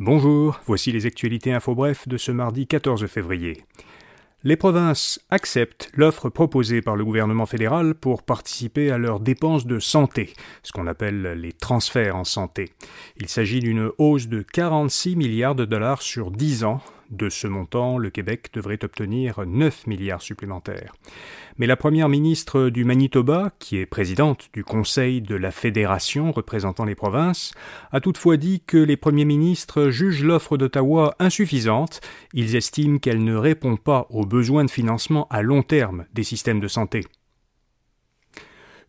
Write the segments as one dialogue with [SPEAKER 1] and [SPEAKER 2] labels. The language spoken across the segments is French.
[SPEAKER 1] Bonjour, voici les actualités info bref de ce mardi 14 février. Les provinces acceptent l'offre proposée par le gouvernement fédéral pour participer à leurs dépenses de santé, ce qu'on appelle les transferts en santé. Il s'agit d'une hausse de 46 milliards de dollars sur 10 ans, de ce montant, le Québec devrait obtenir 9 milliards supplémentaires. Mais la première ministre du Manitoba, qui est présidente du Conseil de la Fédération représentant les provinces, a toutefois dit que les premiers ministres jugent l'offre d'Ottawa insuffisante. Ils estiment qu'elle ne répond pas aux besoins de financement à long terme des systèmes de santé.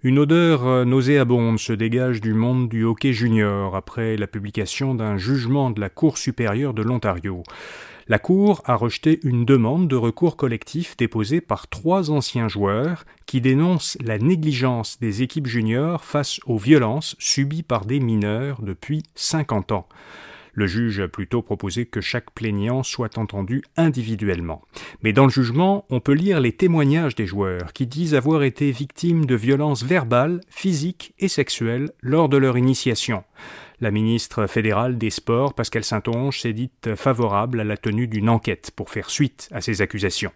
[SPEAKER 1] Une odeur nauséabonde se dégage du monde du hockey junior après la publication d'un jugement de la Cour supérieure de l'Ontario. La Cour a rejeté une demande de recours collectif déposée par trois anciens joueurs qui dénoncent la négligence des équipes juniors face aux violences subies par des mineurs depuis 50 ans. Le juge a plutôt proposé que chaque plaignant soit entendu individuellement. Mais dans le jugement, on peut lire les témoignages des joueurs qui disent avoir été victimes de violences verbales, physiques et sexuelles lors de leur initiation. La ministre fédérale des Sports, Pascal Saint-Onge, s'est dite favorable à la tenue d'une enquête pour faire suite à ces accusations.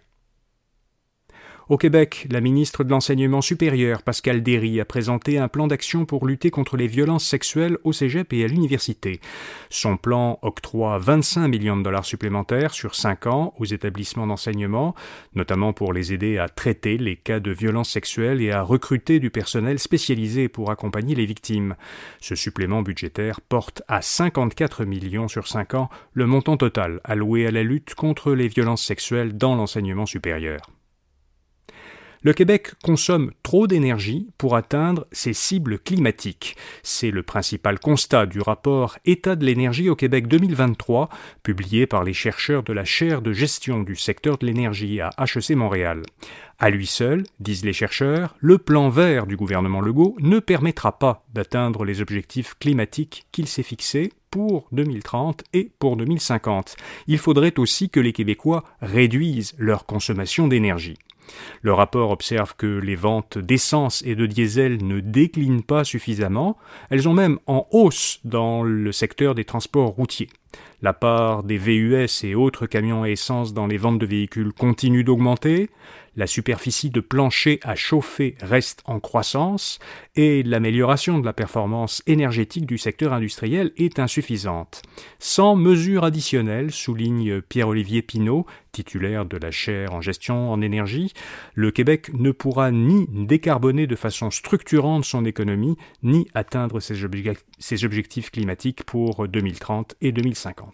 [SPEAKER 1] Au Québec, la ministre de l'Enseignement supérieur, Pascal Derry, a présenté un plan d'action pour lutter contre les violences sexuelles au cégep et à l'université. Son plan octroie 25 millions de dollars supplémentaires sur 5 ans aux établissements d'enseignement, notamment pour les aider à traiter les cas de violences sexuelles et à recruter du personnel spécialisé pour accompagner les victimes. Ce supplément budgétaire porte à 54 millions sur 5 ans le montant total alloué à la lutte contre les violences sexuelles dans l'enseignement supérieur. Le Québec consomme trop d'énergie pour atteindre ses cibles climatiques. C'est le principal constat du rapport État de l'énergie au Québec 2023, publié par les chercheurs de la chaire de gestion du secteur de l'énergie à HEC Montréal. À lui seul, disent les chercheurs, le plan vert du gouvernement Legault ne permettra pas d'atteindre les objectifs climatiques qu'il s'est fixés pour 2030 et pour 2050. Il faudrait aussi que les Québécois réduisent leur consommation d'énergie. Le rapport observe que les ventes d'essence et de diesel ne déclinent pas suffisamment, elles ont même en hausse dans le secteur des transports routiers. La part des VUS et autres camions à essence dans les ventes de véhicules continue d'augmenter, la superficie de plancher à chauffer reste en croissance et l'amélioration de la performance énergétique du secteur industriel est insuffisante. Sans mesures additionnelles, souligne Pierre-Olivier Pinault, titulaire de la chaire en gestion en énergie, le Québec ne pourra ni décarboner de façon structurante son économie, ni atteindre ses, objectifs climatiques pour 2030 et 2050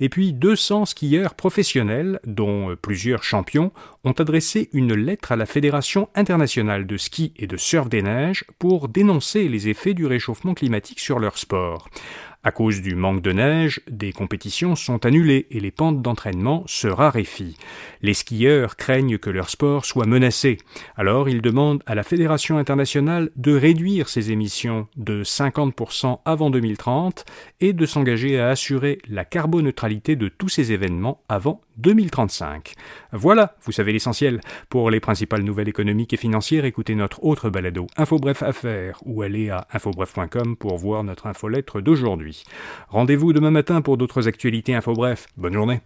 [SPEAKER 1] et puis 200 skieurs professionnels, dont euh, plusieurs champions, ont adressé une lettre à la Fédération internationale de ski et de surf des neiges pour dénoncer les effets du réchauffement climatique sur leur sport. À cause du manque de neige, des compétitions sont annulées et les pentes d'entraînement se raréfient. Les skieurs craignent que leur sport soit menacé. Alors ils demandent à la Fédération internationale de réduire ses émissions de 50% avant 2030 et de s'engager à assurer la carboneutralité de tous ces événements avant 2035. Voilà, vous savez l'essentiel. Pour les principales nouvelles économiques et financières, écoutez notre autre balado, Infobref Affaires, ou allez à infobref.com pour voir notre infolettre d'aujourd'hui. Rendez-vous demain matin pour d'autres actualités Infobref. Bonne journée.